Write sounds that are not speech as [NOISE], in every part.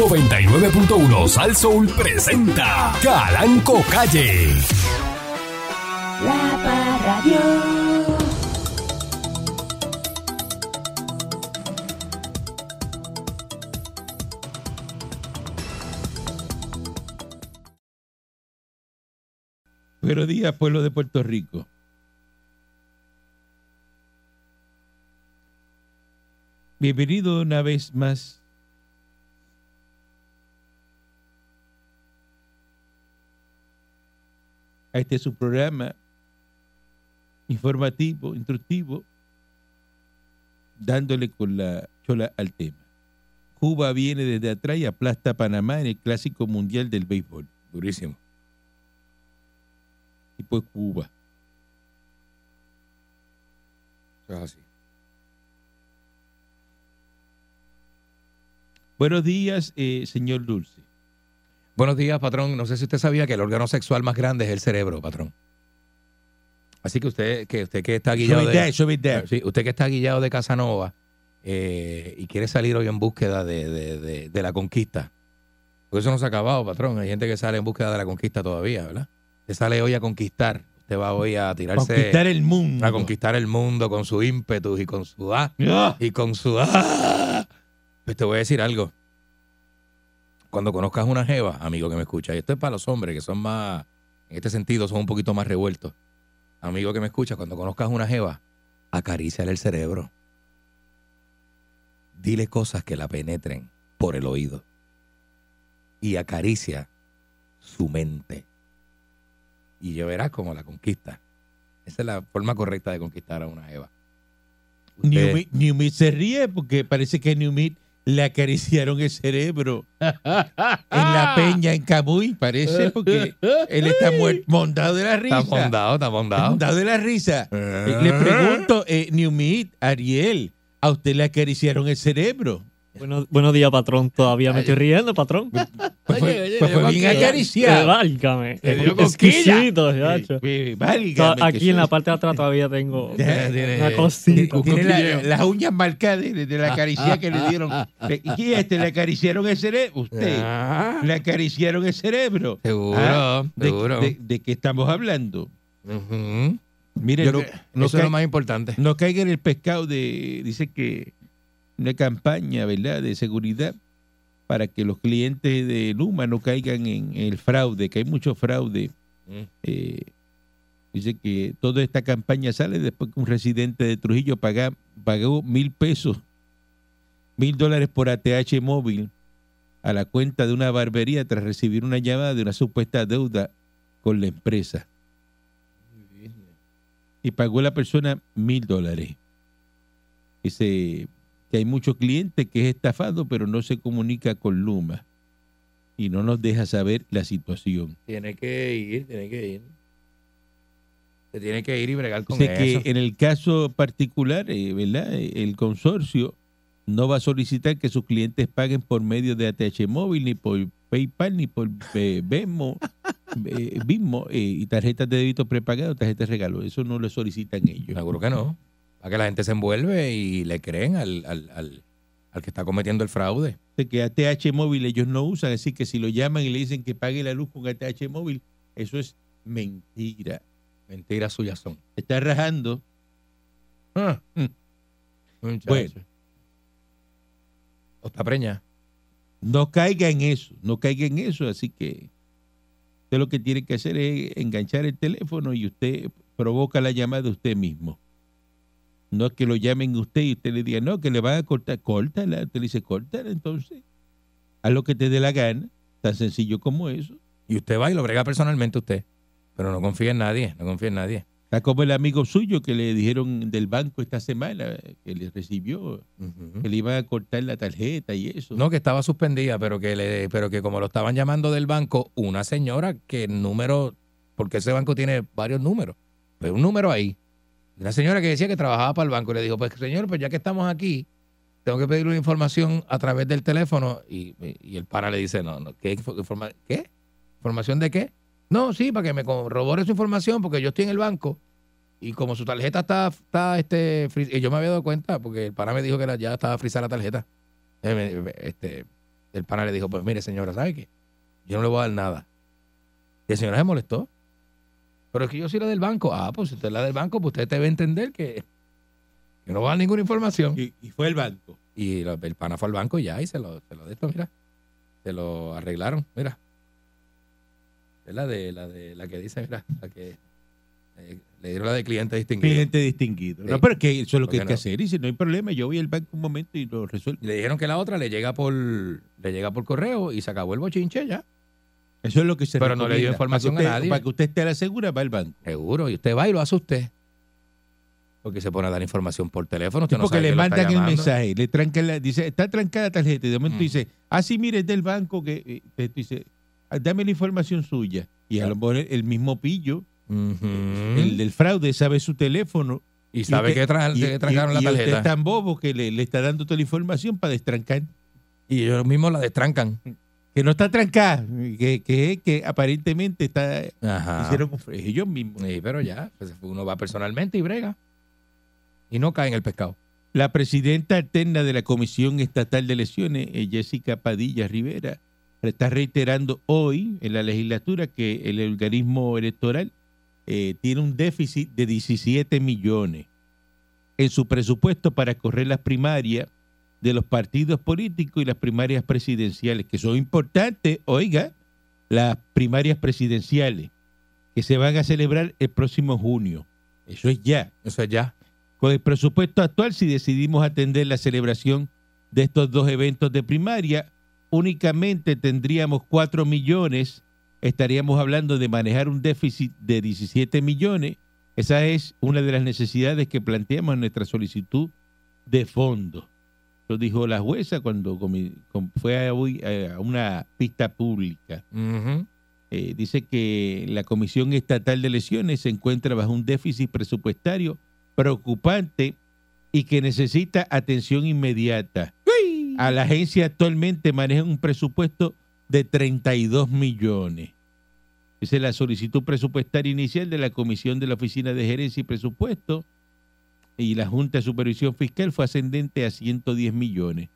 99.1 Sal Soul presenta Calanco Calle. La Parradio. Buenos días, pueblo de Puerto Rico. Bienvenido una vez más a este su programa informativo, instructivo, dándole con la chola al tema. Cuba viene desde atrás y aplasta a Panamá en el Clásico Mundial del Béisbol. Durísimo. Tipo es Cuba. Eso es así. Buenos días, eh, señor Dulce. Buenos días, patrón. No sé si usted sabía que el órgano sexual más grande es el cerebro, patrón. Así que usted que usted que está guillado de, verdad. Sí, usted que está guillado de Casanova eh, y quiere salir hoy en búsqueda de, de- de- de la conquista. Porque eso no se ha acabado, patrón. Hay gente que sale en búsqueda de la conquista todavía, ¿verdad? Usted sale hoy a conquistar. Usted va hoy a tirarse Conquistar el mundo. a conquistar el mundo con su ímpetu y con su ah, Ah, y con su ¡ah! Pues te voy a decir algo. Cuando conozcas una jeva, amigo que me escucha, y esto es para los hombres que son más, en este sentido, son un poquito más revueltos. Amigo que me escucha, cuando conozcas una jeva, acaríciale el cerebro. Dile cosas que la penetren por el oído. Y acaricia su mente. Y ya verás cómo la conquista. Esa es la forma correcta de conquistar a una jeva. Usted- se ríe porque parece que Newmit le acariciaron el cerebro [LAUGHS] en la peña en Camuy, parece, porque él está [LAUGHS] mondado de la risa. Está mondado, está mondado. Mondado de la risa. Eh, Le pregunto, eh, Newmit, Ariel, ¿a usted le acariciaron el cerebro? Bueno, buenos días, patrón. Todavía me estoy riendo, patrón. Pues [LAUGHS] fue, oye, pues fue le bien dio Eh, acariciado. válgame. Exquisito, chacho. Eh, eh, válgame, que Aquí en la parte de atrás todavía tengo [LAUGHS] Ya, tiene- una cosita. tiene la- cosquilleo. las uñas marcadas de, de la caricia que le dieron. ¿Y quién este le acariciaron el cerebro? Usted. Ah, Le acariciaron el cerebro. Seguro, Ah, ¿de, seguro. de- de qué estamos hablando? ujú. Mire, Yo no, eso es lo más importante. no caiga en el pescado de, dice que una campaña, ¿verdad?, de seguridad para que los clientes de Luma no caigan en el fraude, que hay mucho fraude. Mm. Eh, dice que toda esta campaña sale después que un residente de Trujillo paga- pagó mil pesos, mil dólares por ATH móvil a la cuenta de una barbería tras recibir una llamada de una supuesta deuda con la empresa. Y pagó la persona mil dólares. Dice que hay muchos clientes que es estafado, pero no se comunica con Luma y no nos deja saber la situación. Tiene que ir, tiene que ir. Se tiene que ir y bregar con Dice eso. que en el caso particular, eh, ¿verdad? El consorcio no va a solicitar que sus clientes paguen por medio de ATH móvil, ni por PayPal, ni por eh, Venmo, [LAUGHS] eh, Venmo, eh, y tarjetas de débito prepagadas, tarjetas de regalo. Eso no lo solicitan ellos. Seguro que no. Para que la gente se envuelve y le creen al, al, al, al que está cometiendo el fraude. Dice que ATH móvil ellos no usan, así que si lo llaman y le dicen que pague la luz con ATH móvil, eso es mentira. Mentiras suyas son. Se está rajando. Ah, Mm. Bueno. O está preña. No caiga en eso, no caiga en eso, así que usted lo que tiene que hacer es enganchar el teléfono y usted provoca la llamada de usted mismo. No es que lo llamen usted y usted le diga, no, que le van a cortar, córtala, usted le dice, córtala, entonces, haz lo que te dé la gana, tan sencillo como eso. Y usted va y lo brega personalmente usted. Pero no confía en nadie, no confía en nadie. Está como el amigo suyo que le dijeron del banco esta semana, que le recibió, Ujú. que le iban a cortar la tarjeta y eso. No, que estaba suspendida, pero que le, pero que como lo estaban llamando del banco, una señora que el número, porque ese banco tiene varios números, pues un número ahí. Una señora que decía que trabajaba para el banco y le dijo, pues señor, pues ya que estamos aquí, tengo que pedirle información a través del teléfono. Y, y el pana le dice, no, no, ¿qué, informa- ¿qué? ¿Información de qué? No, sí, para que me corrobore su información, porque yo estoy en el banco y como su tarjeta está, está este, y yo me había dado cuenta, porque el pana me dijo que ya estaba frisada la tarjeta. Eh, Este, el pana le dijo, pues mire señora, ¿sabe qué? Yo no le voy a dar nada. Y la señora se molestó. Pero es que yo soy la del banco. Ah, pues si usted es la del banco, pues usted debe entender que, que no va a ninguna información. Y, y fue el banco. Y lo- el pana fue al banco y ya, y se lo, se lo de esto, mira. Se lo arreglaron, mira. Es la de la de la que dice, mira, la que eh, le dieron la de cliente distinguido. Cliente distinguido. Sí. No, pero es que eso es lo ¿Por que hay que hacer. Y si no hay problema, yo voy al banco un momento y lo resuelvo. Le dijeron que la otra le llega por le llega por correo y se acabó el bochinche ya. Eso es lo que se Pero no le dio información a nadie. Para que usted esté a la segura, va al banco. Seguro. Y usted va y lo hace usted. Porque se pone a dar información por teléfono. Usted no porque sabe le mandan el mensaje, le trancan la, dice, está trancada la tarjeta, y de momento Mm. dice, ah, sí, mire, es del banco que, eh, dice, "Ah, dame la información suya. Y a lo mejor el mismo pillo, el del fraude, sabe su teléfono. y sabe usted- que, tra- y- que trancaron y- la y usted tarjeta. es tan bobo que le, le está dando toda la información para destrancar. Y ellos mismos la destrancan. Que no está trancada, que, que, que aparentemente está, Ajá. hicieron ellos mismos. Sí, pero ya, pues uno va personalmente y brega. Y no cae en el pescado. La presidenta alterna de la Comisión Estatal de Elecciones, eh, Jessica Padilla Rivera, está reiterando hoy en la legislatura que el organismo electoral eh, tiene un déficit de 17 millones en su presupuesto para correr las primarias de los partidos políticos y las primarias presidenciales, que son importantes, oiga, las primarias presidenciales, que se van a celebrar el próximo junio. Eso es ya. Eso es ya. Con el presupuesto actual, si decidimos atender la celebración de estos dos eventos de primaria, únicamente tendríamos 4 millones, estaríamos hablando de manejar un déficit de 17 millones. Esa es una de las necesidades que planteamos en nuestra solicitud de fondo. Lo dijo la jueza cuando fue a, una pista pública. Eh, dice que la Comisión Estatal de Elecciones se encuentra bajo un déficit presupuestario preocupante y que necesita atención inmediata. A la agencia actualmente maneja un presupuesto de 32 millones. Esa es la solicitud presupuestaria inicial de la Comisión de la Oficina de Gerencia y Presupuesto y la Junta de Supervisión Fiscal fue ascendente a 110 millones.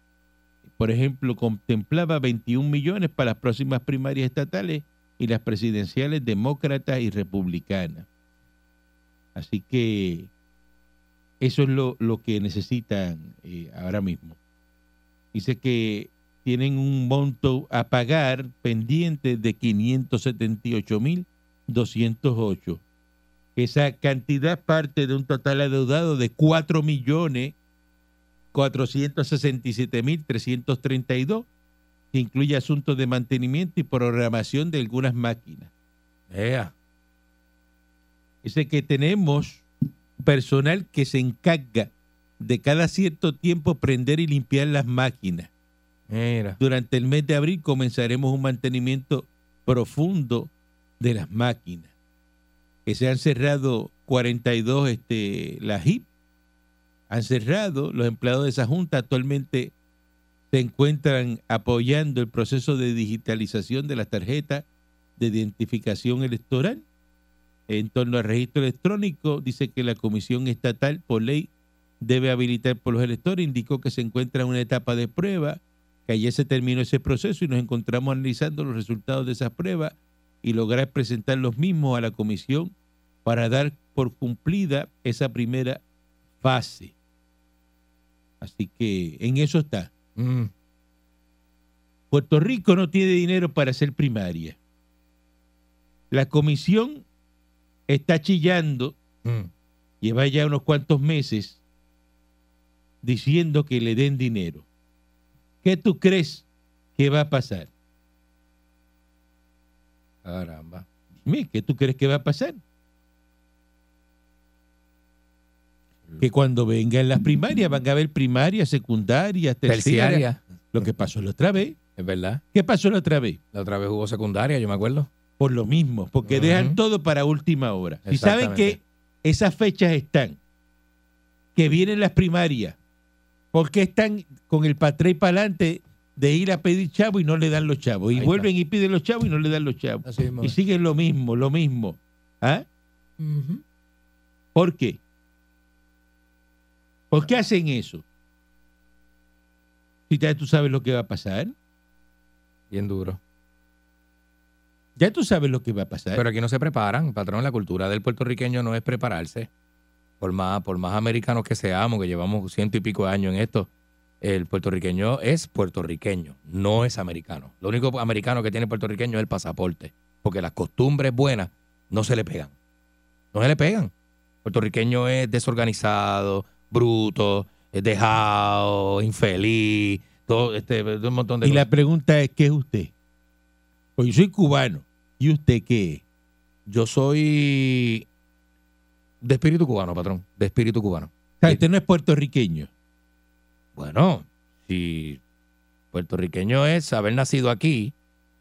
Por ejemplo, contemplaba 21 millones para las próximas primarias estatales y las presidenciales demócratas y republicanas. Así que eso es lo, lo que necesitan eh, ahora mismo. Dice que tienen un monto a pagar pendiente de 578.208. Esa cantidad parte de un total adeudado de 4 millones 467.332, que incluye asuntos de mantenimiento y programación de algunas máquinas. Ea. Dice que tenemos personal que se encarga de cada cierto tiempo prender y limpiar las máquinas. Mira. Durante el mes de abril comenzaremos un mantenimiento profundo de las máquinas. Que se han cerrado 42 este, las HIP. Han cerrado. Los empleados de esa junta actualmente se encuentran apoyando el proceso de digitalización de las tarjetas de identificación electoral. En torno al registro electrónico, dice que la Comisión Estatal, por ley, debe habilitar por los electores. Indicó que se encuentra en una etapa de prueba, que ayer se terminó ese proceso y nos encontramos analizando los resultados de esas pruebas y lograr presentar los mismos a la comisión para dar por cumplida esa primera fase. Así que en eso está. Mm. Puerto Rico no tiene dinero para hacer primaria. La comisión está chillando, Mm. lleva ya unos cuantos meses, diciendo que le den dinero. ¿Qué tú crees que va a pasar? Caramba. Dime, ¿qué tú crees que va a pasar? Que cuando vengan las primarias van a haber primarias, secundarias, terciarias. Terciaria. Lo que pasó la otra vez. Es verdad. ¿Qué pasó la otra vez? La otra vez hubo secundaria, yo me acuerdo. Por lo mismo, porque dejan todo para última hora. Si saben que esas fechas están, que vienen las primarias, ¿por qué están con el patré y para adelante de ir a pedir chavo y no le dan los chavos? Y Ahí vuelven y piden los chavos y no le dan los chavos. Así Y siguen lo mismo, lo mismo. ¿Ah? ¿Por qué? ¿Por qué hacen eso? Si ya tú sabes lo que va a pasar. Bien duro. Ya tú sabes lo que va a pasar. Pero aquí no se preparan, patrón. La cultura del puertorriqueño no es prepararse. Por más, por más americanos que seamos, que llevamos ciento y pico de años en esto, el puertorriqueño es puertorriqueño, no es americano. Lo único americano que tiene puertorriqueño es el pasaporte, porque las costumbres buenas no se le pegan. No se le pegan. Puertorriqueño es desorganizado, bruto, es dejado, infeliz, todo este, un montón de y la pregunta es, ¿qué es usted? Pues yo soy cubano. ¿Y usted qué es? Yo soy de espíritu cubano, patrón, de espíritu cubano. O sea, usted no es puertorriqueño. Bueno, si puertorriqueño es haber nacido aquí,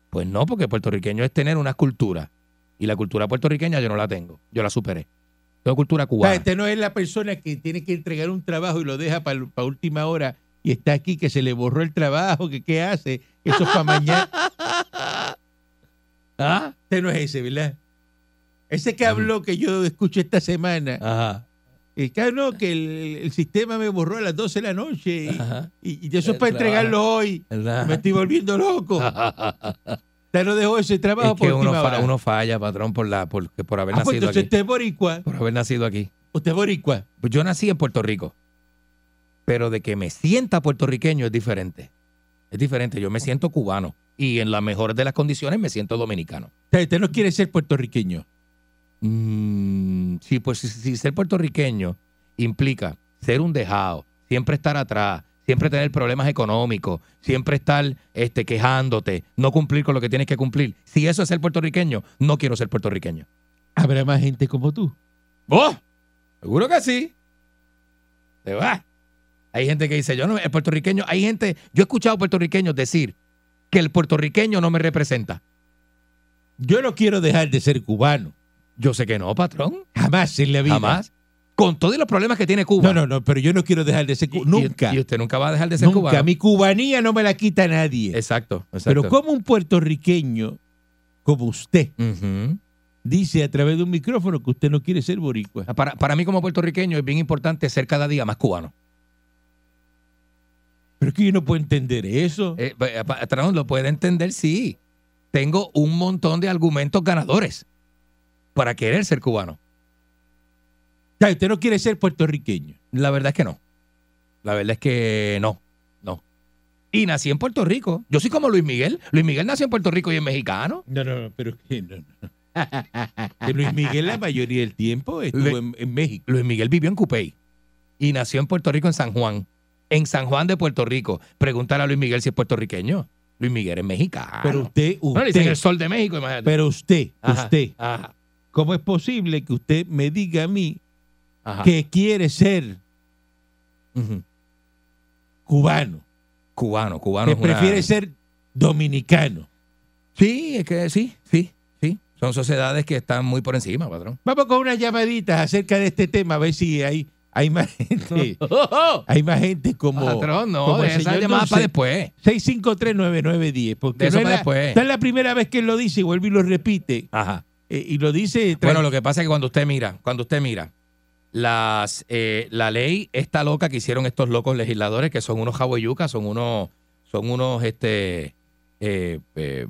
pues no, porque puertorriqueño es tener una cultura. Y la cultura puertorriqueña yo no la tengo. Yo la superé. Tengo cultura cubana. este no es la persona que tiene que entregar un trabajo y lo deja para última hora y está aquí, que se le borró el trabajo, que qué hace, eso es para mañana. [LAUGHS] ¿Ah? Usted no es ese, ¿verdad? Ese que habló que yo escuché esta semana. Ajá. Eh, que no, que el, el sistema me borró a las 12 de la noche y, y- eso es para entregarlo hoy. Me estoy volviendo loco. [LAUGHS] Usted no dejó ese trabajo es que por uno, fa- uno falla, patrón, por la por, por haber Ah, pues nacido aquí. usted es boricua. Por haber nacido aquí. Usted es boricua. Pues yo nací en Puerto Rico. Pero de que me sienta puertorriqueño es diferente. Es diferente. Yo me siento cubano. Y en las mejores de las condiciones me siento dominicano. O sea, usted no quiere ser puertorriqueño. Mm, sí, pues si, si ser puertorriqueño implica ser un dejado, siempre estar atrás, siempre tener problemas económicos, siempre estar este, quejándote, no cumplir con lo que tienes que cumplir. Si eso es ser puertorriqueño, no quiero ser puertorriqueño. Habrá más gente como tú. ¡Oh! Seguro que sí. Se va. Hay gente que dice, yo no, el puertorriqueño, hay gente, yo he escuchado puertorriqueños decir que el puertorriqueño no me representa. Yo no quiero dejar de ser cubano. Yo sé que no, patrón. Jamás en la vida. Jamás. Con todos los problemas que tiene Cuba. No, no, no, pero yo no quiero dejar de ser cubano. Nunca. Y, usted nunca va a dejar de ser nunca. cubano. Mi cubanía no me la quita nadie. Exacto, exacto. Pero como un puertorriqueño como usted dice a través de un micrófono que usted no quiere ser boricua. para, para mí como puertorriqueño es bien importante ser cada día más cubano. Pero es que yo no puedo entender eso. Eh, eh, patrón, lo puede entender, sí. Tengo un montón de argumentos ganadores para querer ser cubano. O sea, usted no quiere ser puertorriqueño. La verdad es que no. La verdad es que no, no. Y nací en Puerto Rico. Yo soy como Luis Miguel. Luis Miguel nació en Puerto Rico y es mexicano. No, no, no, pero es que no, no. Que Luis Miguel la mayoría del tiempo estuvo Le- en, en México. Luis Miguel vivió en Cupey y nació en Puerto Rico, en San Juan. En San Juan de Puerto Rico. Pregúntale a Luis Miguel si es puertorriqueño. Luis Miguel es mexicano. Pero usted, Bueno, le dicen usted, el sol de México, imagínate. pero usted, Ajá, usted, Ajá, ¿cómo es posible que usted me diga a mí ajá. que quiere ser Ujú. cubano, Cubano, cubano. que es una- prefiere ser dominicano? Sí, es que sí, sí, sí. Son sociedades que están muy por encima, patrón. Vamos con unas llamaditas acerca de este tema, a ver si hay, hay más gente. [LAUGHS] Hay más gente como, patrón, no, como el señor llamada Dulce. para después. 6539910, porque De eso no es, para después. no es la primera vez que él lo dice y vuelve y lo repite. Ajá. Eh, y lo dice. Bueno, lo que pasa es que cuando usted mira, cuando usted mira, las, eh, la ley está loca que hicieron estos locos legisladores que son unos jaboyucas, son unos, son unos, este, eh, eh,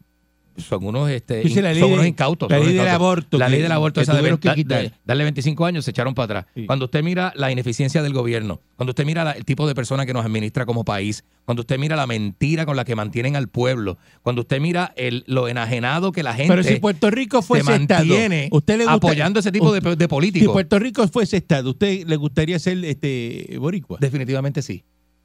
son unos, este, son de- unos incautos. la ley unos del incautos. aborto La ley del aborto, esa de, que da- darle 25 años, se echaron para atrás. Sí. Cuando usted mira la ineficiencia del gobierno, cuando usted mira la- el tipo de persona que nos administra como país, cuando usted mira la mentira con la que mantienen al pueblo, cuando usted mira el, lo enajenado que la gente Pero si Puerto Rico se fuese Estado, mantiene usted le gusta- apoyando ese tipo de, usted- de Si políticos. Puerto Rico fuese Estado, ¿usted le gustaría ser este boricua? Definitivamente sí.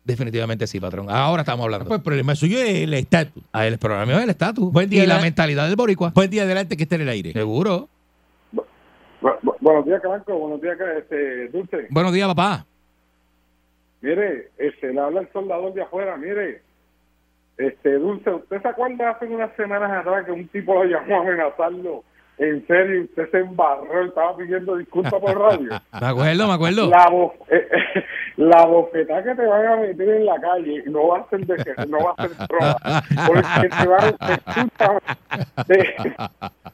Definitivamente sí, patrón. Ahora estamos hablando. Pues el problema suyo es el estatus. Ah, el programa es el estatus. Buen día, y la mentalidad del boricua. Buen día adelante que esté en el aire. Seguro. Bu- bu- buenos días, Caranco. Buenos días, este, Dulce. Buenos días, papá. Mire, este, le habla el soldador de afuera. Mire, este, Dulce, ¿usted se acuerda hace unas semanas atrás que un tipo lo llamó a amenazarlo? En serio, usted se embarró, estaba pidiendo disculpas por radio. [LAUGHS] Me acuerdo, me acuerdo. La, eh, eh, la bofetada que te van a meter en la calle no va a ser de no va a ser droga porque te van a te-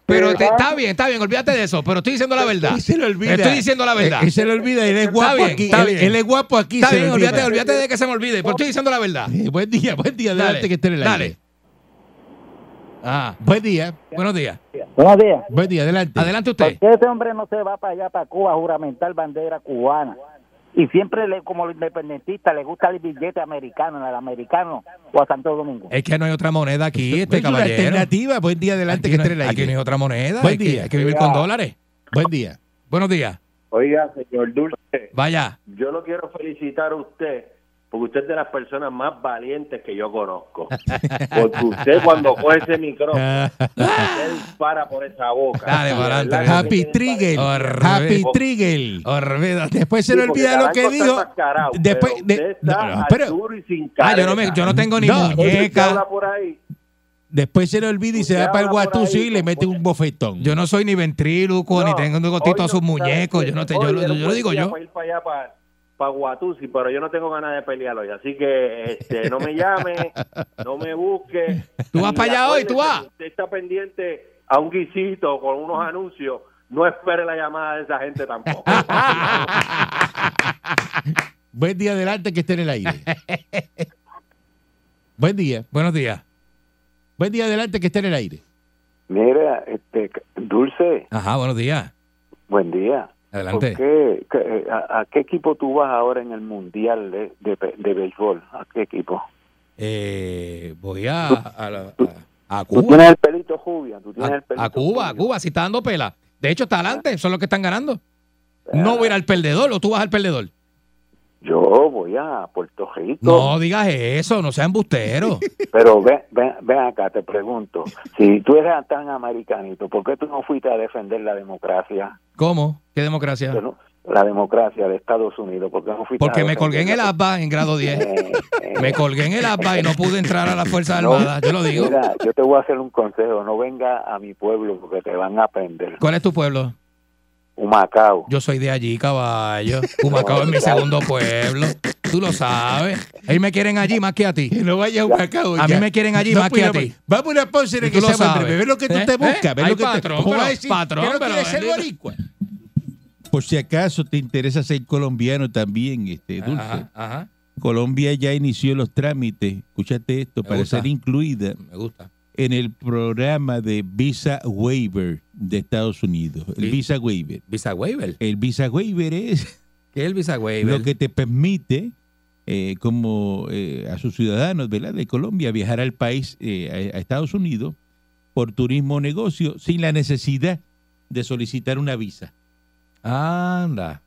Pero te está bien, está bien, olvídate de eso. Pero estoy diciendo la verdad. Y se le olvida. Estoy diciendo la verdad. Eh, y se le olvida, él es guapo bien, aquí. está él, bien. él es guapo aquí. Está se le bien, olvida. olvídate, olvídate de que se me olvide. Pero estoy diciendo la verdad. Eh, buen día, buen día, adelante Dale, que esté en el dale. aire. Ah, Buen día. buenos días. Buenos días. Buen día, adelante. Adelante ¿Por usted. qué ese hombre no se va para allá, para Cuba, a juramentar bandera cubana? Y siempre, le, como independentista, le gusta el billete americano, el americano o a Santo Domingo. Es que no hay otra moneda aquí, este Es una caballero. alternativa. Buen día, adelante, Aquí que no, esté el aquí no hay otra moneda. Buen hay que- día. hay que vivir con dólares. Buen día. Buenos días. Oiga, señor Dulce, Vaya. yo lo quiero felicitar a usted porque usted es de las personas más valientes que yo conozco. Porque usted cuando coge ese micrófono, usted dispara por esa boca. Dale, para que Happy Trigger. Horrible. Happy Trigger. Después se Sí, le olvida lo que dijo. Después pero de- usted está no, no, al pero- duro y sin Ah, yo no, me, careta. yo no tengo ni No. Muñeca. habla por ahí. Después se le olvida y se va para el ahí, y le mete un bofetón. Yo no soy ni ventríloco, ni tengo un gotito a sus muñecos. ¿sabes Yo no te, yo, yo lo digo yo. Para ir para allá, para, para Guatusi, pero yo no tengo ganas de pelear hoy. Así que este, no me llame, no me busque. ¿Tú vas Y para allá hoy? ¿Tú vas? si Usted está pendiente a un guisito con unos anuncios. No espere la llamada de esa gente tampoco. [LAUGHS] Buen día, adelante, que esté en el aire. Buen día. Buenos días. Buen día, adelante, que esté en el aire. Mira, este, Dulce, Ajá, buenos días. buen día. Adelante. ¿Por qué, qué- a, a qué equipo tú vas ahora en el Mundial de, de, de béisbol? ¿A qué equipo? Eh, voy a, a, la- a- a Tú Cuba. tienes el pelito jubia, tú tienes el A, pelito a Cuba, a. Cuba, si está dando pela. De hecho, está adelante, son los que están ganando. No voy a ir al perdedor, o tú vas al perdedor. Yo voy a Puerto Rico. No digas eso, no seas embustero. [LAUGHS] Pero ven, ven, ven acá, te pregunto. Si tú eres tan americanito, ¿por qué tú no fuiste a defender la democracia? ¿Cómo? ¿Qué democracia? La democracia de Estados Unidos. ¿Por qué no fuiste Porque me colgué en el? ABBA en grado 10. Eh, eh, Me colgué en el ABBA y no pude entrar a las Fuerzas No, Armadas. Yo lo digo. Mira, yo te voy a hacer un consejo. No venga a mi pueblo porque te van a prender. ¿Cuál es tu pueblo? Humacao. Yo soy de allí, caballo. Humacao es mi segundo pueblo. Tú lo sabes. Ellos me quieren allí más que a ti. Que no vaya a Humacao. A mí me quieren allí No, más que a pues, ti. Vamos a una pausa en Y el que lo se. Ve lo que tú ¿Eh? te ¿Eh? buscas. Ve Ay, lo que te- patrón, ¿Cómo pero- vas a decir patrón, que no pero quieres ser bendito. boricua? Por si acaso te interesa ser colombiano también, este Dulce. Ajá, ajá. Colombia ya inició los trámites, escúchate esto, Me para gusta. ser incluida Me gusta. En el programa de Visa Waiver de Estados Unidos. El. Visa Waiver. Visa waiver. El Visa Waiver es ¿Qué es el visa waiver? lo que te permite, eh, como eh, a sus ciudadanos ¿verdad? de Colombia, viajar al país, eh, a, a Estados Unidos, por turismo o negocio, sin la necesidad de solicitar una visa. Anda.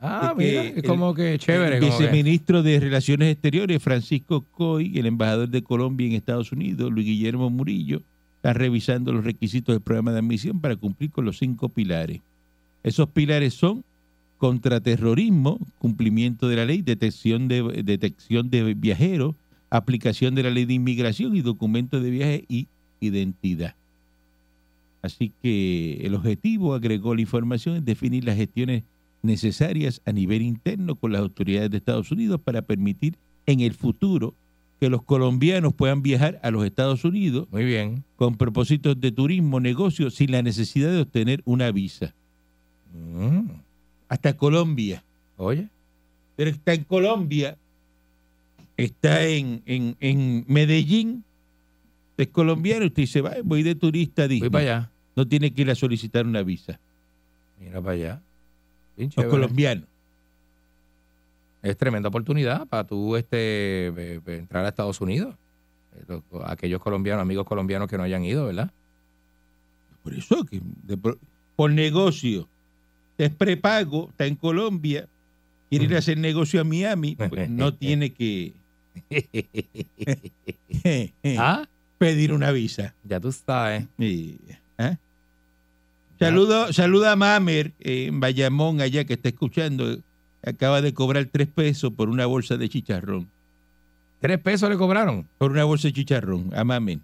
Ah, mira, es como que chévere. el que- viceministro de Relaciones Exteriores, Francisco Coy, el embajador de Colombia en Estados Unidos, Luis Guillermo Murillo, están revisando los requisitos del programa de admisión para cumplir con los cinco pilares. Esos pilares son contraterrorismo, cumplimiento de la ley, detección de, detección de viajeros, aplicación de la ley de inmigración y documentos de viaje y identidad. Así que el objetivo, agregó la información, es definir las gestiones necesarias a nivel interno con las autoridades de Estados Unidos para permitir en el futuro que los colombianos puedan viajar a los Estados Unidos Muy bien. con propósitos de turismo, negocio, sin la necesidad de obtener una visa. Mm, Hasta Colombia. Oye. Pero está en Colombia, está en, en, en Medellín, es colombiano, usted dice, "Va, voy de turista a Voy Disney". para allá. No tiene que ir a solicitar una visa. Mira para allá. Bien Los colombianos. Es tremenda oportunidad para tú este, eh, eh, entrar a Estados Unidos. Eh, los- aquellos colombianos, amigos colombianos que no hayan ido, ¿verdad? Por eso que de por, por negocio es prepago, está en Colombia, quiere ir a hacer negocio a Miami, pues no [LAUGHS] tiene que [LAUGHS] [LAUGHS] ah, pedir una visa. ya tú sabes. Sí, ¿ah? Saludo, saluda a Mamer eh, en Bayamón, allá que está escuchando. Acaba de cobrar tres pesos por una bolsa de chicharrón. ¿Tres pesos le cobraron? Por una bolsa de chicharrón, a Mamer.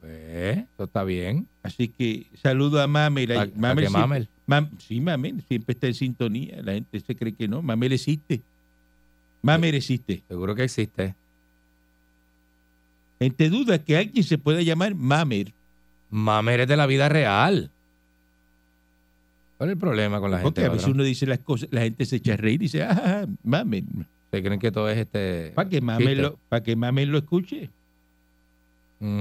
Pues, eso está bien. Así que saludo a Mamer. ¿A- Ay, a Mamer Mamer? Mam- sí, Mamer siempre está en sintonía. La gente se cree que no. Mamer existe. Mamer existe. Seguro que existe. Gente duda que alguien se pueda llamar Mamer. Mamer es de la vida real. ¿Cuál es el problema con la gente? Porque a veces patrón? uno dice las cosas, la gente se echa a reír y dice, ah, Mamer. ¿Se creen que todo es este. Para que chiste? lo, para que lo escuche.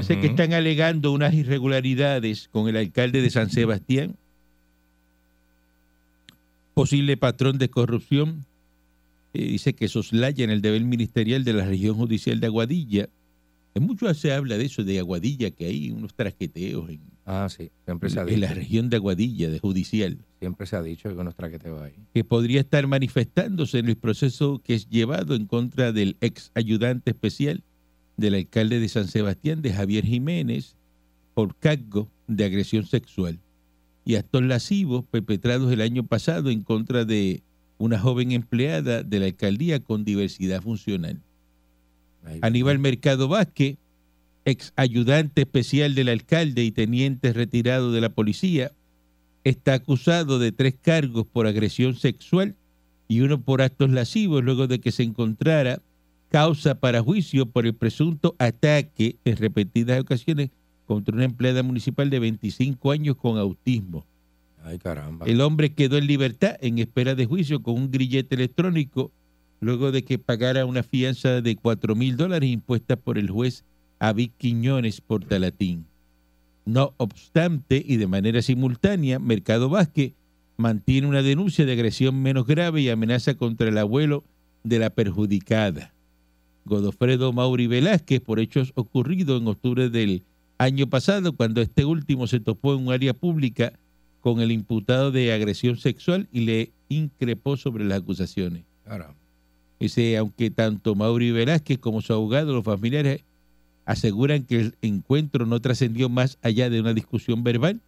Sé que están alegando unas irregularidades con el alcalde de San Sebastián, posible patrón de corrupción. Eh, dice que soslayan el deber ministerial de la región judicial de Aguadilla. En mucho se habla de eso, de Aguadilla, que hay unos traqueteos en, Ah, sí, siempre se ha en dicho. la región de Aguadilla, de judicial, Siempre se ha dicho que unos traqueteos ahí. que podría estar manifestándose en el proceso que es llevado en contra del ex ayudante especial del alcalde de San Sebastián, de Javier Jiménez, por cargo de agresión sexual y actos lascivos perpetrados el año pasado en contra de una joven empleada de la alcaldía con diversidad funcional. Ahí. Aníbal Mercado Vázquez, ex ayudante especial del alcalde y teniente retirado de la policía, está acusado de tres cargos por agresión sexual y uno por actos lascivos luego de que se encontrara causa para juicio por el presunto ataque en repetidas ocasiones contra una empleada municipal de 25 años con autismo. Ay, caramba. El hombre quedó en libertad en espera de juicio con un grillete electrónico luego de que pagara una fianza de 4 mil dólares impuesta por el juez Avid Quiñones Portalatín. No obstante, y de manera simultánea, Mercado Vázquez mantiene una denuncia de agresión menos grave y amenaza contra el abuelo de la perjudicada. Godofredo Mauri Velázquez por hechos ocurridos en octubre del año pasado, cuando este último se topó en un área pública con el imputado de agresión sexual y le increpó sobre las acusaciones. Caramba. Dice, aunque tanto Mauri Velázquez como su abogado, los familiares, aseguran que el encuentro no trascendió más allá de una discusión verbal,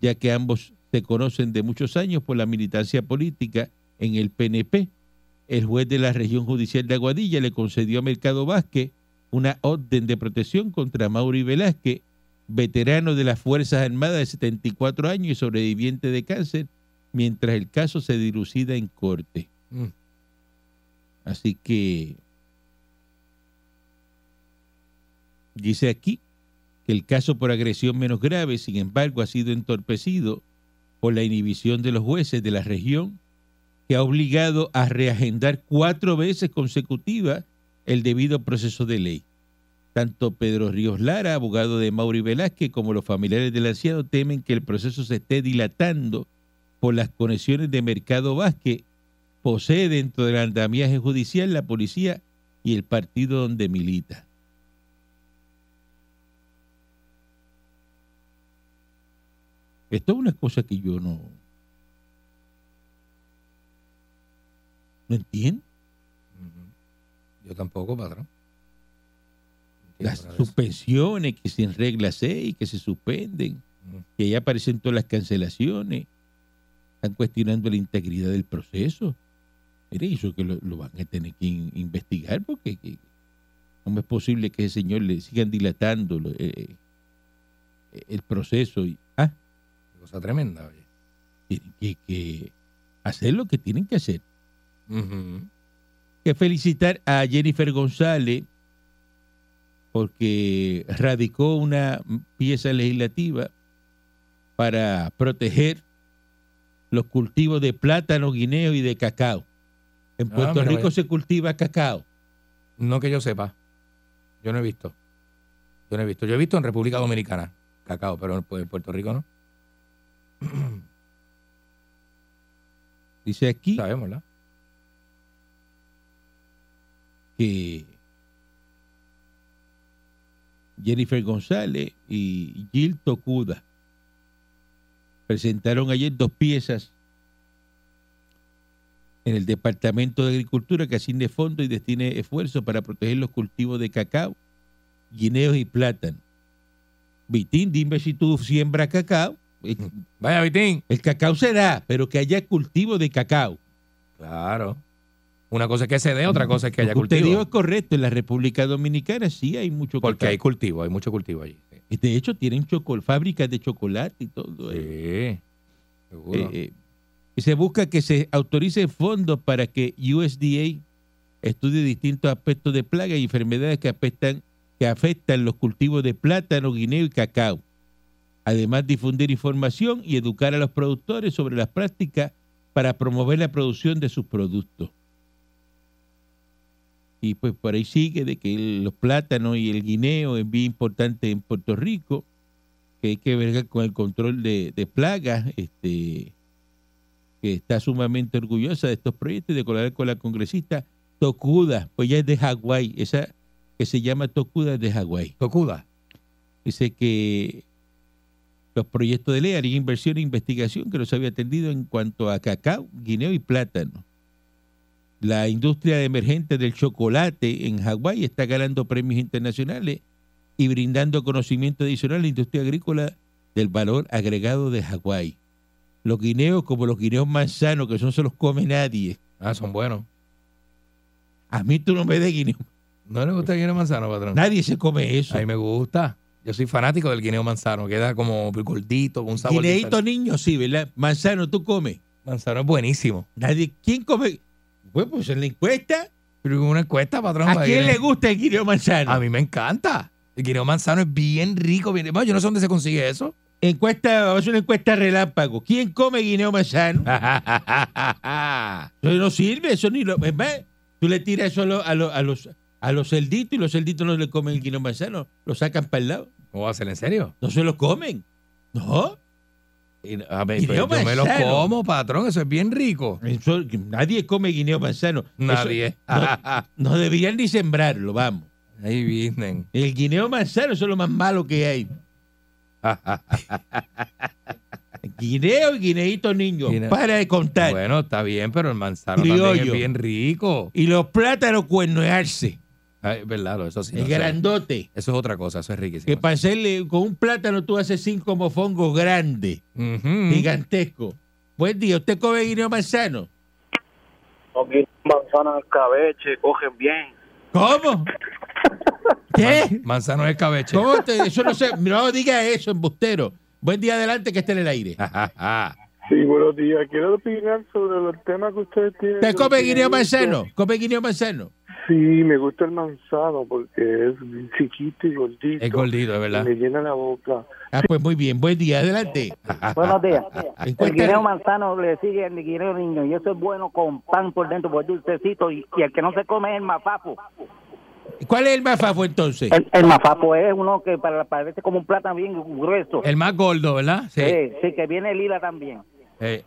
ya que ambos se conocen de muchos años por la militancia política en el PNP. El juez de la región judicial de Aguadilla le concedió a Mercado Vázquez una orden de protección contra Mauri Velázquez, veterano de las Fuerzas Armadas de 74 años y sobreviviente de cáncer, mientras el caso se dilucida en corte. Mm. Así que dice aquí que el caso por agresión menos grave, sin embargo, ha sido entorpecido por la inhibición de los jueces de la región, que ha obligado a reagendar cuatro veces consecutivas el debido proceso de ley. Tanto Pedro Ríos Lara, abogado de Mauri Velázquez, como los familiares del anciano temen que el proceso se esté dilatando por las conexiones de Mercado Vázquez posee dentro del andamiaje judicial la policía y el partido donde milita. Esto es una cosa que yo no, no entiendo. Yo tampoco, patrón. No Las eso. suspensiones que se en regla 6, que se suspenden, Ujú. que ya aparecen todas las cancelaciones, están cuestionando la integridad del proceso. Mire, eso que lo, lo van a tener que in- investigar porque que- ¿cómo es posible que ese señor le sigan dilatando eh, eh, el proceso? Y, Cosa tremenda, oye. tienen que, que hacer lo que tienen que hacer. Ujú. que felicitar a Jennifer González porque radicó una pieza legislativa para proteger los cultivos de plátano, guineo y de cacao. En Ah, Puerto Rico se cultiva cacao. No que yo sepa. Yo no he visto. Yo no he visto. Yo he visto en República Dominicana cacao, pero en Puerto Rico no. [CLEARS THROAT] Dice aquí Sabemos, ¿verdad? que Jennifer González y Gil Tocuda presentaron ayer dos piezas en el Departamento de Agricultura que asigne fondos y destine esfuerzos para proteger los cultivos de cacao, guineos y plátano. Vitín, dime si tú siembras cacao. Vaya, Vitín. El cacao se da, pero que haya cultivo de cacao. Claro. Una cosa es que se dé, otra cosa es que haya Lo que usted cultivo. dijo es correcto. En la República Dominicana sí hay mucho Porque cacao. hay cultivo, hay mucho cultivo allí. De hecho, tienen fábricas de chocolate y todo. Sí, seguro. Eh, eh, y se busca que se autorice fondos para que USDA estudie distintos aspectos de plagas y enfermedades que afectan, que afectan los cultivos de plátano, guineo y cacao. Además, difundir información y educar a los productores sobre las prácticas para promover la producción de sus productos. Y pues por ahí sigue de que el- los plátanos y el guineo es bien importante en Puerto Rico, que hay que ver con el control de, de plagas, este que está sumamente orgullosa de estos proyectos y de colaborar con la congresista Tokuda, pues ella es de Hawái, esa que se llama Tokuda es de Hawái. Tokuda. Dice que los proyectos de ley harían inversión e investigación que no se había atendido en cuanto a cacao, guineo y plátano. La industria emergente del chocolate en Hawái está ganando premios internacionales y brindando conocimiento adicional a la industria agrícola del valor agregado de Hawái. Los guineos, como los guineos manzanos, que no se los come nadie. Ah, son buenos. A mí tú no me des guineo. ¿No le gusta el guineo manzano, patrón? Nadie se come eso. A mí me gusta. Yo soy fanático del guineo manzano. Queda como gordito, con un sabor Guineito niño, sí, ¿verdad? Manzano, tú comes. Manzano es buenísimo. Nadie, ¿quién come? Bueno, pues en la encuesta, Pero una encuesta, patrón. ¿a quién le gusta el guineo manzano? A mí me encanta. El guineo manzano es bien rico. Bien... Bueno, yo no sé dónde se consigue eso. Encuesta, vamos a hacer una encuesta relámpago. ¿Quién come guineo manzano? [LAUGHS] Eso no sirve, eso ni lo. Es más, tú le tiras eso a, lo- a lo- a los a los celditos y los celditos no le comen el guineo manzano, lo sacan para el lado. ¿Cómo va a ser en serio? No se lo comen. No. Y- A ver, Guineo pues, yo me lo como, patrón. Eso es bien rico. Eso- nadie come guineo manzano. Nadie. no, no deberían ni sembrarlo, vamos. Ahí vienen. El guineo manzano eso es lo más malo que hay. [LAUGHS] Guineo y guineíto niño. Guineo. Para de contar. Bueno, está bien, pero el manzano también es bien rico. Y los plátanos cuernoarse. Ay, verdad, eso sí. no el sé. grandote. Eso es otra cosa, eso es riquísimo. Que para hacerle con un plátano tú haces cinco mofongos grandes, Ujú. gigantescos. Buen día, ¿usted come guineo manzano? manzanas escabeche, cogen bien. ¿Cómo? ¿Qué? Manzano es cabeche. ¿Cómo te- eso no se, no diga eso, embustero. Buen día adelante que esté en el aire. [LAUGHS] Sí, buenos días. Quiero opinar sobre los temas que ustedes tienen. ¿Usted come guineo manzano? ¿Come guineo manzano? Sí, me gusta el manzano porque es chiquito y gordito. Es gordito, es verdad. Me llena la boca. Ah, pues muy bien, buen día, adelante. [LAUGHS] Buenos días. El guineo manzano le sigue el guineo niño y eso es bueno con pan por dentro, por dulcecito y, y el que no se come es el mafapo. ¿Cuál es el más fafo entonces? El, el mafapo es uno que para, parece como un plátano bien grueso. El más gordo, ¿verdad? Sí. Sí, sí, que viene lila también. Eh,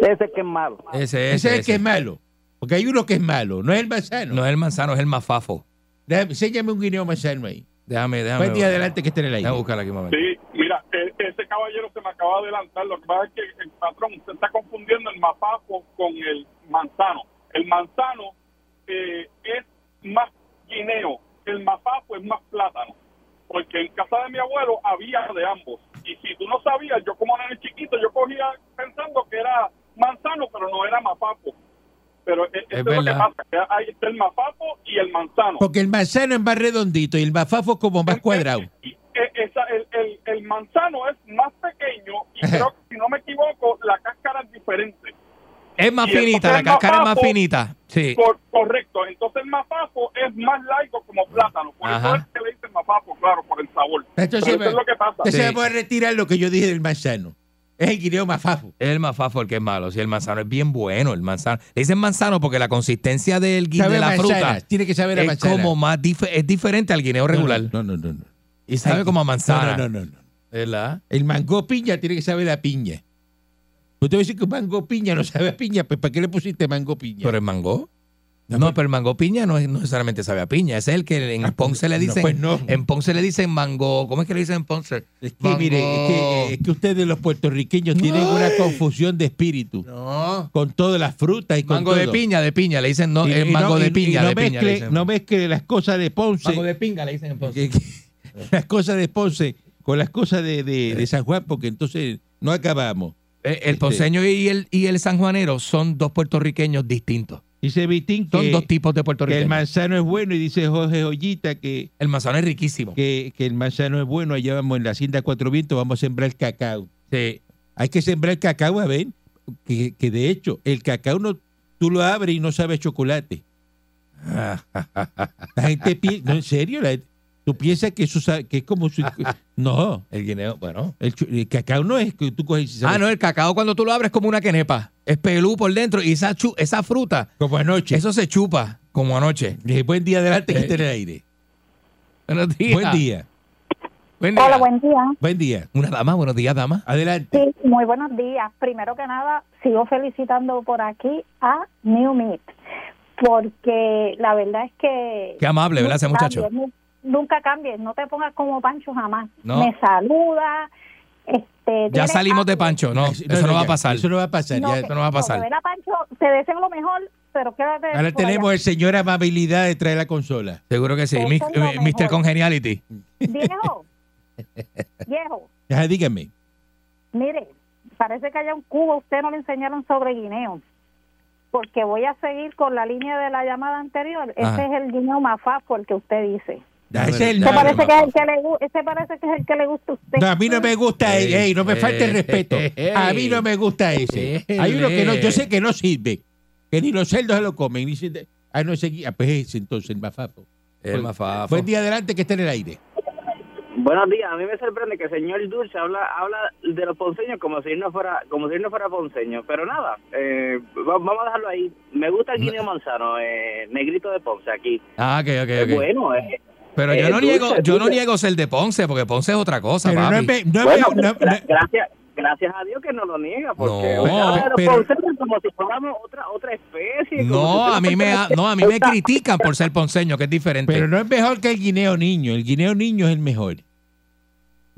Ese que es malo. ese, Ese ese, es el que ese. es malo. Porque hay uno que es malo, no es el manzano. No es el manzano, es el mafafo. Déjame- Enséñame un guineo manzano ahí. Déjame, déjame. Buen día adelante que esté en el aire. Déjame buscarla aquí un momento. Sí, mira, e- ese caballero se me acaba de adelantar. Lo que pasa es que el patrón usted está confundiendo el mapapo con el manzano. El manzano eh, es más guineo, el mapapo es más plátano. Porque en casa de mi abuelo había de ambos. Y si tú no sabías, yo como nene chiquito, yo cogía pensando que era manzano, pero no era mapapo. E- eso es, lo que verdad. pasa, que ahí está el mapapo y el manzano. Porque el manzano es más redondito y el mafafo es como más cuadrado. Y, esa- el, el- el manzano es más pequeño y creo que, si no me equivoco, la cáscara es diferente. Es más Y el- finita, la cáscara es más finita. Sí. Cor- correcto. Entonces el mapapo es más largo como plátano. Por eso Ajá. es que le dicen mapapo, claro, por el sabor. Entonces, Pero eso es lo que pasa. Sí. vamos a retirar lo que yo dije del manzano. Es el guineo mafafo. Es el mafafo el que es malo. Si el manzano es bien bueno, el manzano. Le dicen manzano porque la consistencia del guineo de la manzana, fruta Tiene que saber a es manzana. como más dif- es diferente al guineo regular. No, no, no. no. Y sabe como a manzana. No, no, no, no. ¿Verdad? El mango piña tiene que saber a piña. Usted va a decir que un mango piña no sabe a piña, pues ¿para qué le pusiste mango piña? ¿Pero el mango? No, pero el mango piña no, es- no necesariamente sabe a piña. Es el que en Ah, Ponce le no, dicen. pues no. En Ponce le dicen mango. ¿Cómo es que le dicen en Ponce? es que, mire, es que, es que ustedes los puertorriqueños tienen una confusión de espíritu No. con todas las frutas y con Mango de piña, de piña. Le dicen no, Y- es y mango de piña, de piña. le mezcle, dicen. no mezcle las cosas de Ponce, Mango de pinga le dicen en Ponce. que- [LAUGHS] las cosas de Ponce con las cosas de, de- de San Juan, porque entonces no acabamos. Eh, El Este- ponceño y el, y el sanjuanero son dos puertorriqueños distintos. Dice Vitín Son que, dos tipos de que el puertorriqueños. manzano es bueno y dice Jorge Ollita que, El manzano es riquísimo. que, que el manzano es bueno. Allá vamos en la hacienda Cuatro Vientos, vamos a sembrar cacao. Sí. Hay que sembrar cacao, a ver, que, que de hecho el cacao no, tú lo abres y no sabe chocolate. La gente piensa, no, en serio, la gente- tú piensas que eso que es como si, no, El guineo, bueno. el, chu- el cacao no es que tú coges y Ah, no, el cacao cuando tú lo abres es como una quenepa. Es pelú por dentro y esa, chu- esa fruta, como anoche. eso se chupa Como anoche. Eh, buen día adelante que esté en el aire. Buenos días. Buen día. Buen día. Hola, buen día. Buen día. Una dama, buenos días, dama. Adelante. Sí, muy buenos días. Primero que nada, sigo felicitando por aquí a New Meat, porque la verdad es que... Qué amable, ¿verdad, ese muchacho? cambies, nu- nunca cambies, no te pongas como Pancho jamás. No. Me saluda. Este, Ya salimos de Pancho, no, eso no va a ya, pasar. Eso no va a pasar. No, ya. Eso no va a pasar. Pancho, te deseo lo mejor, pero quédate. Ahora tenemos allá. el señor amabilidad de traer la consola. Seguro que sí. Mi- eh, Mr. Congeniality. Viejo, [LAUGHS] viejo, Ajá, dígame. mire, parece que allá en Cuba usted no le enseñaron sobre guineo. Porque voy a seguir con la línea de la llamada anterior. Ajá. Ese es el guineo mafafo, el que usted dice. Ese es el Ese Dale, parece, que es el que le, gu- ese parece que es el que le gusta a usted. No, a mí no me gusta, Ey, ey, ey, no me falte el ey, respeto. A mí no me gusta ese. Ey, Hay uno que no, yo sé que no sirve, que ni los cerdos se lo comen. Ni se- ah, no, ah, pues ese entonces, el mafafo. El mafafo. Buen día adelante que esté en el aire. Buenos días, a mí me sorprende que el señor Dulce habla habla de los ponceños como si no fuera como si no fuera ponceño, pero nada, eh, va- vamos a dejarlo ahí. Me gusta el guineo manzano, eh, negrito de Ponce aquí. Ah, ok, ok, Es ok. bueno, eh. Pero yo Eh, no dulce, niego, yo no niego ser de Ponce, porque Ponce es otra cosa, Pero no papi. es, ve- no es Bueno, no- gra- no- gracias gracias a Dios que no lo niega, porque No, los pero- ponceños como si fuéramos otra otra especie. si No, usted a mí me, no, a mí me critican por ser ponceño, que es diferente. pero no es mejor que el guineo niño. El guineo niño es el mejor.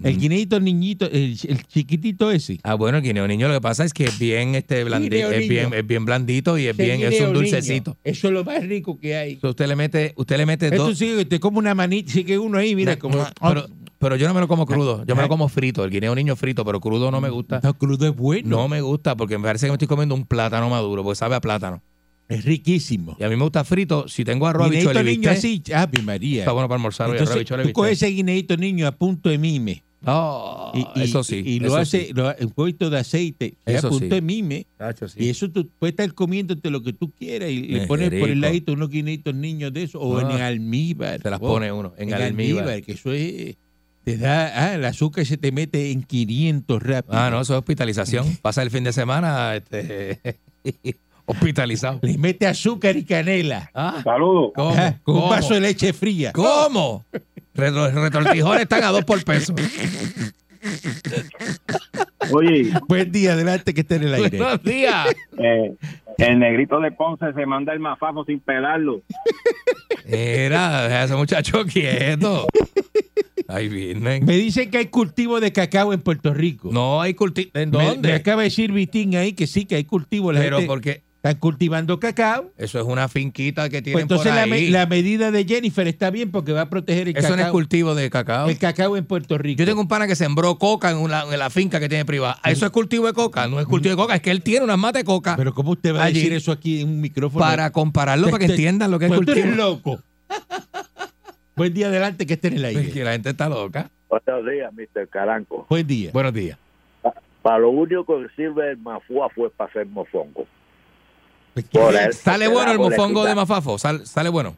El guineito niñito, el, el chiquitito ese. Ah, bueno, el guineo niño lo que pasa es que es bien este blandi- Guineo es bien, es bien blandito y es Ese bien, es guineo un niño, dulcecito. Eso es lo más rico que hay. Entonces, usted le mete, usted le mete Esto dos. sí, te come una manita, sí que uno ahí, mira, como... pero, pero yo no me lo como crudo, yo me Ah. lo como frito, el guineo niño frito, pero crudo no me gusta. No, crudo es bueno. No me gusta porque me parece que me estoy comiendo un plátano maduro, porque sabe a plátano. Es riquísimo. Y a mí me gusta frito, si tengo arroz, Guineito habichuela y niño bistec, así, ave María. está bueno para almorzar hoy, arroz, Entonces, y tú coges ese guineito niño a punto de mime. Oh, Y, y- eso sí. Y lo hace sí. lo- un poquito de aceite y a Eso punto sí. de mime. Tacho, sí. Y eso tú puedes estar comiéndote lo que tú quieras y le Es pones por el ladito unos guineitos niños de eso o Ah. en almíbar. Se las Oh, pone uno en, almíbar. que eso es... Te da, ah, el azúcar se te mete en 500 rápido. Ah, no, eso es hospitalización. Pasa el fin de semana este, [LAUGHS] hospitalizado. Le mete azúcar y canela. Ah, Saludos. ¿cómo? Con un ¿Cómo? vaso de leche fría. ¿Cómo? Retro- retortijones están a dos por peso. Oye, Buen día, adelante que esté en el aire. Buenos días. eh, el negrito de Ponce se manda el mafafo sin pelarlo. Mira, deja a ese muchacho quieto. Ahí vienen. Me dicen que hay cultivo de cacao en Puerto Rico. No hay cultivo. ¿En Me- dónde? Me, acaba de decir Vitín ahí que sí, que hay cultivo. La Pero gente porque están cultivando cacao. eso es una finquita que Pues tienen entonces por la, ahí. me- la medida de Jennifer está bien porque va a proteger el eso no es cacao. cultivo de cacao. el cacao en Puerto Rico. Yo tengo un pana que sembró coca en, una- en la finca que tiene privada. Eso es cultivo de coca, no es cultivo de coca, es que él tiene unas matas de coca Pero ¿cómo usted va a decir eso aquí en un micrófono? para compararlo, para que Este- entiendan lo que es Pues tú eres cultivo. loco. Buen día adelante que esté en el Es aire. que la gente está loca. Buenos días, Mr. Caranco. Buen día. Buenos días. Para lo único que sirve el mafúa fue para hacer mofongo. Pues, el- ¿Sale bueno el mofongo de Mafafo? ¿Sal- ¿Sale bueno?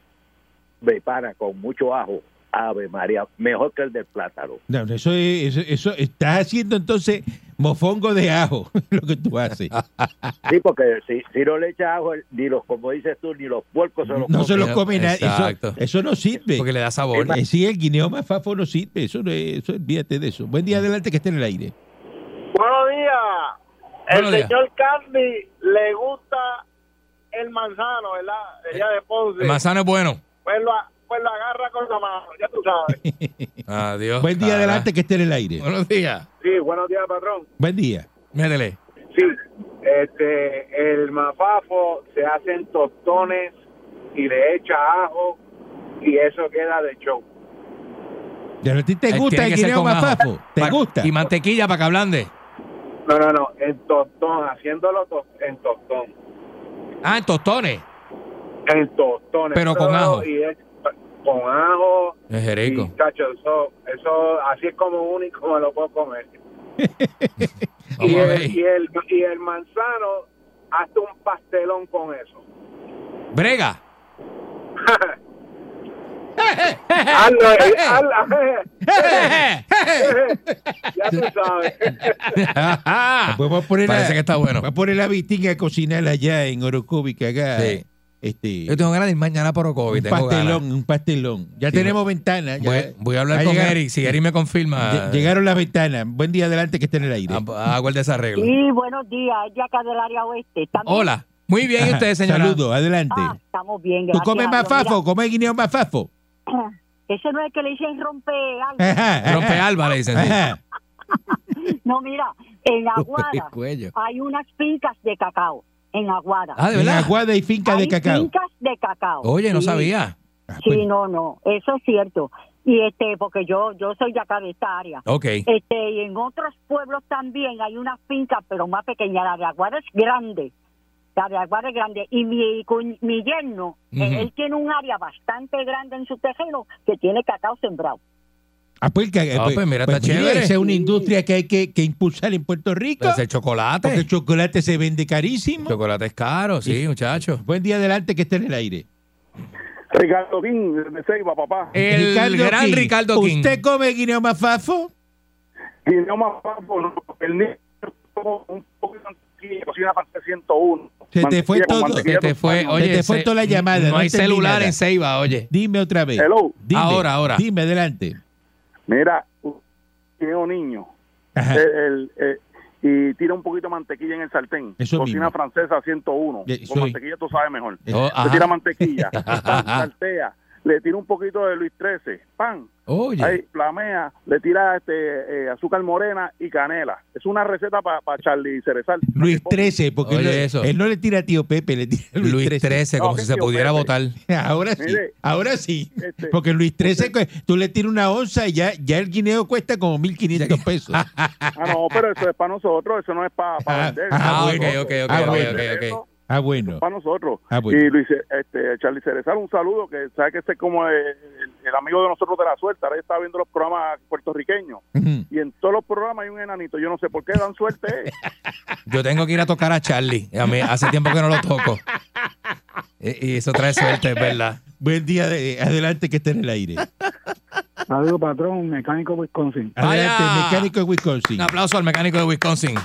Ve, para, con mucho ajo. Ave María, mejor que el del plátano. No, no, eso es, eso, eso- estás haciendo entonces mofongo de ajo, [LAUGHS] lo que tú haces. Sí, porque si, si no le echas ajo, ni los, como dices tú, ni los puercos se los No se comen. lo come nadie. Eso, Exacto. eso no sirve. Porque le da sabor. Eh, sí, el guineo más fafo no sirve. Eso, no es- eso olvídate de eso. Buen día adelante que esté en el aire. Buenos días. El días. señor Candy le gusta el manzano, ¿verdad? Ella de Ponce. El manzano es bueno. Pues lo, pues lo agarra con la mano, ya tú sabes. [LAUGHS] Adiós. Buen día cara. adelante que esté en el aire. Buenos días. sí, buenos días, patrón. Buen día. Métele. Sí, este, el mafafo se hacen tostones y le echa ajo y eso queda de show. ¿Y a ti te Eh, gusta el guineo con más ajo. fafo? ¿Te Pa- gusta? Y mantequilla para que ablande. No, no, no, en tostón, haciéndolo to- en tostón. Ah, en tostones. En tostones. Pero con ajo. Y es, con ajo. Es rico. Y, cacho, eso, eso, así es como único me lo puedo comer. [LAUGHS] Y, el, y, el, y el manzano, hazte un pastelón con eso. Brega. [LAUGHS] hazlo, eh, hazlo, eh, ya tú sabes. Pues voy a poner Parece la, que está bueno. voy a poner la vitinga a cocinar allá en Orocovi que haga Sí. este, Yo tengo ganas de ir mañana por Ocovi. un Tengo ganas. pastelón, un pastelón. Ya Sí, tenemos ventanas. Voy, voy a hablar con llegaron- Eric. Si Eric me confirma, lle- Llegaron las ventanas. Buen día adelante que esté en el aire. ah, hago el desarreglo. Sí, buenos días, es de acá del área oeste. ¿Están bien? Hola. Muy bien, ¿y usted, señora? Saludos, adelante. Ah, estamos bien, ¿Tú gracias. comes a más Dios. fafo? ¿Comes guineo más fafo? Mira, [COUGHS] ese no es el que le dicen rompe. Ajá, [LAUGHS] Rompe ajá. alba, le dicen. sí. Ajá. [LAUGHS] No, mira, en Aguada hay unas fincas de cacao. En Aguada. Ah, de En verdad. Aguada y finca de hay cacao. fincas de cacao. Oye, no Sí, sabía. Ah, Sí, pues, no, no, eso es cierto. Y este, porque yo yo soy de acá de esta área. Ok. Este, y en otros pueblos también hay unas fincas, pero más pequeñas. La de Aguada es grande. De Aguada es grande. Y mi, yerno, eh, él tiene un área bastante grande en su terreno que tiene cacao sembrado. Ah, pues, que- Ah, pues mira, está mira, chévere. Esa es una industria que hay que, que impulsar en Puerto Rico. Es el chocolate. Porque el chocolate se vende carísimo. chocolate es caro, sí, muchacho. Buen día adelante que esté en el aire. Ricardo King, de Ceiba, papá. El gran King, Ricardo King. ¿Usted come guineo más fafo? Guineo más fafo, no, el niño como un poco de mantequilla, cocina para 101. Se te fue todo. Se te fue, oye, te fue se- toda la llamada, No, no hay celular nada. en Ceiba, oye. Dime otra vez. Hello. Dime. Ahora, ahora. Dime adelante. Mira, un guineo niño. Ajá. el- el- eh, y tira un poquito de mantequilla en el sartén. Eso Cocina mismo. francesa 101. Eh, Con soy- mantequilla tú sabes mejor. Oh, tira mantequilla, [LAUGHS] saltea, le tira un poquito de Luis 13, pan, Oye. ahí flamea, le tira este eh, azúcar morena y canela. Es una receta para Charlie Cerezal. Luis 13, porque él, Oye, no- eso. él no le tira a tío Pepe, le tira a Luis, Luis 13. 13, como si se pudiera Pepe. votar. [LAUGHS] Ahora sí, Mire, ahora sí. este- Porque Luis 13, cu- tú le tiras una onza y ya, ya el guineo cuesta como 1.500 pesos. Ah, no, pero eso es para nosotros, eso no es para Ah, vender. ah, Ah, ok, ok, ok, Ah, ok, ok, ok. Ah, bueno. Para nosotros. Ah, bueno. Y Luis, este, Charlie Cerezal, un saludo, que sabe que ese es como el, el amigo de nosotros de la suerte. Ahora está viendo los programas puertorriqueños. Y en todos los programas hay un enanito. Yo no sé por qué dan suerte. eh. [LAUGHS] Yo tengo que ir a tocar a Charlie. A mí hace tiempo que no lo toco. Y, y eso trae suerte, es verdad. Buen día, de, adelante que esté en el aire. Saludos, patrón, mecánico Wisconsin. Adelante, Vaya. mecánico de Wisconsin. Un aplauso al mecánico de Wisconsin.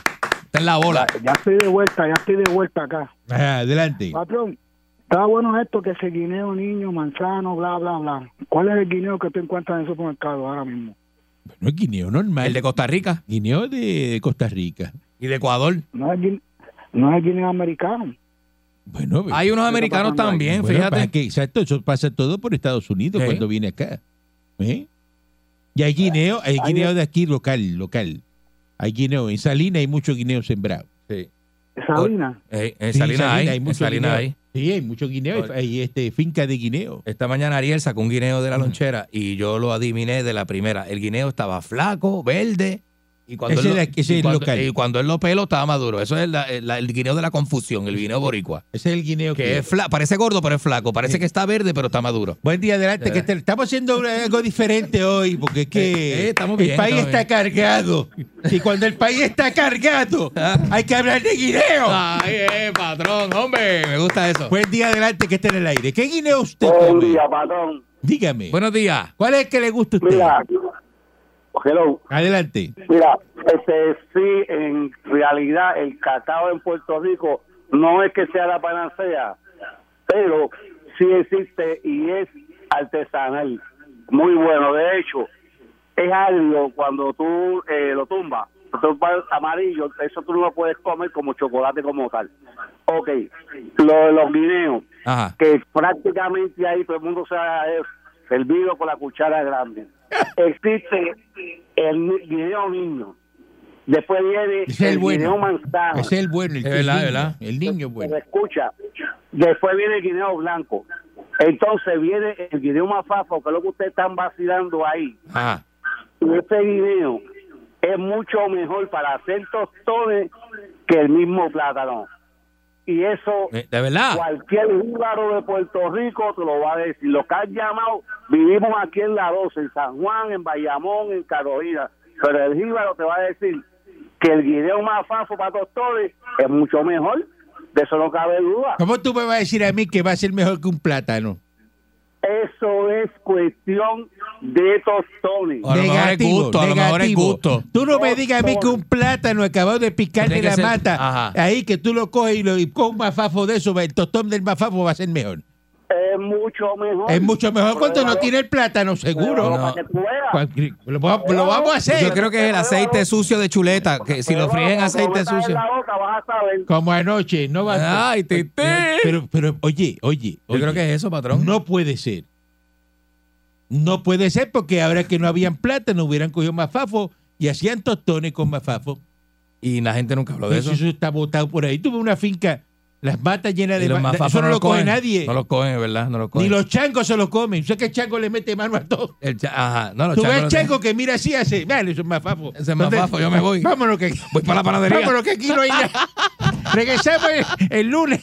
Está en la bola. Ya estoy de vuelta, ya estoy de vuelta acá. Ajá, adelante. Patrón, está bueno esto que ese guineo niño, manzano, bla, bla, bla. ¿Cuál es el guineo que tú encuentras en el supermercado ahora mismo? No es guineo normal. El de Costa Rica Guineo de Costa Rica. y de Ecuador. No es, guine- no es el guineo americano. Bueno, Hay unos americanos también, bueno, fíjate. que, exacto, eso pasa todo por Estados Unidos cuando viene acá. ¿Eh? Y hay guineo, hay Hay- guineo de aquí local, local. Hay guineo, en Salina hay mucho guineo sembrado. Sí. Salina. Eh, en Sí, Salinas hay, mucho Salinas guineo. hay. Sí, hay mucho guineo, Oye. hay este, finca de guineo. Esta mañana Ariel sacó un guineo de la lonchera y yo lo adiviné de la primera. El guineo estaba flaco, verde. Y cuando, Ese él, lo, de- ese y es cuando- local. y cuando él lo peló estaba maduro. Eso es la- la- el guineo de la confusión, el guineo boricua. Ese es el guineo que, Que es fla- parece gordo, pero es flaco. Parece que está verde, pero está maduro. Buen día, adelante. Que te- estamos haciendo algo diferente hoy, porque es que Eh, eh, estamos el bien, país estamos está cargado. Y cuando el país está cargado, [LAUGHS] hay que hablar de guineo. Ay, eh, patrón, hombre, me gusta eso. Buen día, adelante, que esté en el aire. ¿Qué guineo usted Buen día, patrón. Dígame. Buenos días. ¿Cuál es el que le gusta a usted? Mira, hello. Adelante. Mira, este sí, en realidad el cacao en Puerto Rico no es que sea la panacea, pero sí existe y es artesanal. Muy bueno. De hecho, es algo cuando tú eh, lo tumbas, lo tumbas amarillo, eso tú no lo puedes comer como chocolate como tal. Ok, lo de los guineos, Ajá. que prácticamente ahí todo el mundo se ha servido con la cuchara grande. Existe el guineo niño. Después viene es el el bueno. guineo manzano. Ese es el bueno. El, Es verdad, niño. es verdad. El niño Se bueno. escucha. Después viene el guineo blanco. Entonces viene el guineo mafafo, que es lo que ustedes están vacilando ahí. Ajá. Y ese guineo es mucho mejor para hacer tostones que el mismo plátano. Y eso Eh, ¿De verdad? cualquier jíbaro de Puerto Rico te lo va a decir. Los que han llamado, vivimos aquí en La 12, en San Juan, en Bayamón, en Carolina. Pero el jíbaro te va a decir que el guineo más fafo para tostones es mucho mejor. De eso no cabe duda. ¿Cómo tú me vas a decir a mí que va a ser mejor que un plátano? Eso es cuestión de tostones. A lo mejor es gusto, a lo mejor es gusto. Tú no me digas a mí que un plátano acabado de picar de Tiene que la ser- mata, Ajá. ahí que tú lo coges y, lo, y con un mafafo de eso, el tostón del mafafo va a ser mejor. Es mucho mejor. Es mucho mejor cuando no tiene el plátano, seguro. No. Lo, vamos- lo vamos a hacer. Yo creo que es el aceite sucio de chuleta, que si lo fríen aceite sucio. la boca vas a saber. Como anoche, no va a Ay. Pero, pero, oye, oye, Yo creo que es eso, patrón. no puede ser. No puede ser porque ahora que no habían plátano hubieran cogido mafafo y hacían tostones con mafafo. Y la gente nunca habló de Eso, eso. está botado por ahí. Tuve una finca, las matas llenas de los ma- mafafos Eso no, lo coge nadie. No lo cogen, ¿verdad? No lo cogen. Ni los changos se lo comen. Yo sé que el chango le mete mano a todo. El cha- Ajá. No, los Tú ves el no chango que mira así hace. Vale, eso es mafafo. Ese es mafafo, yo me voy. Vámonos que Voy para la panadería. Vámonos que aquí no hay nada. [LAUGHS] Regresamos el, el lunes.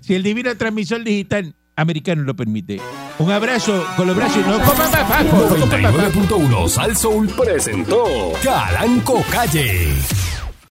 Si el divino transmisor digital americano lo permite. Un abrazo con los brazos y no coman mafafo. no coman mafafo. 99.1 Sal Soul presentó Calanco Calle.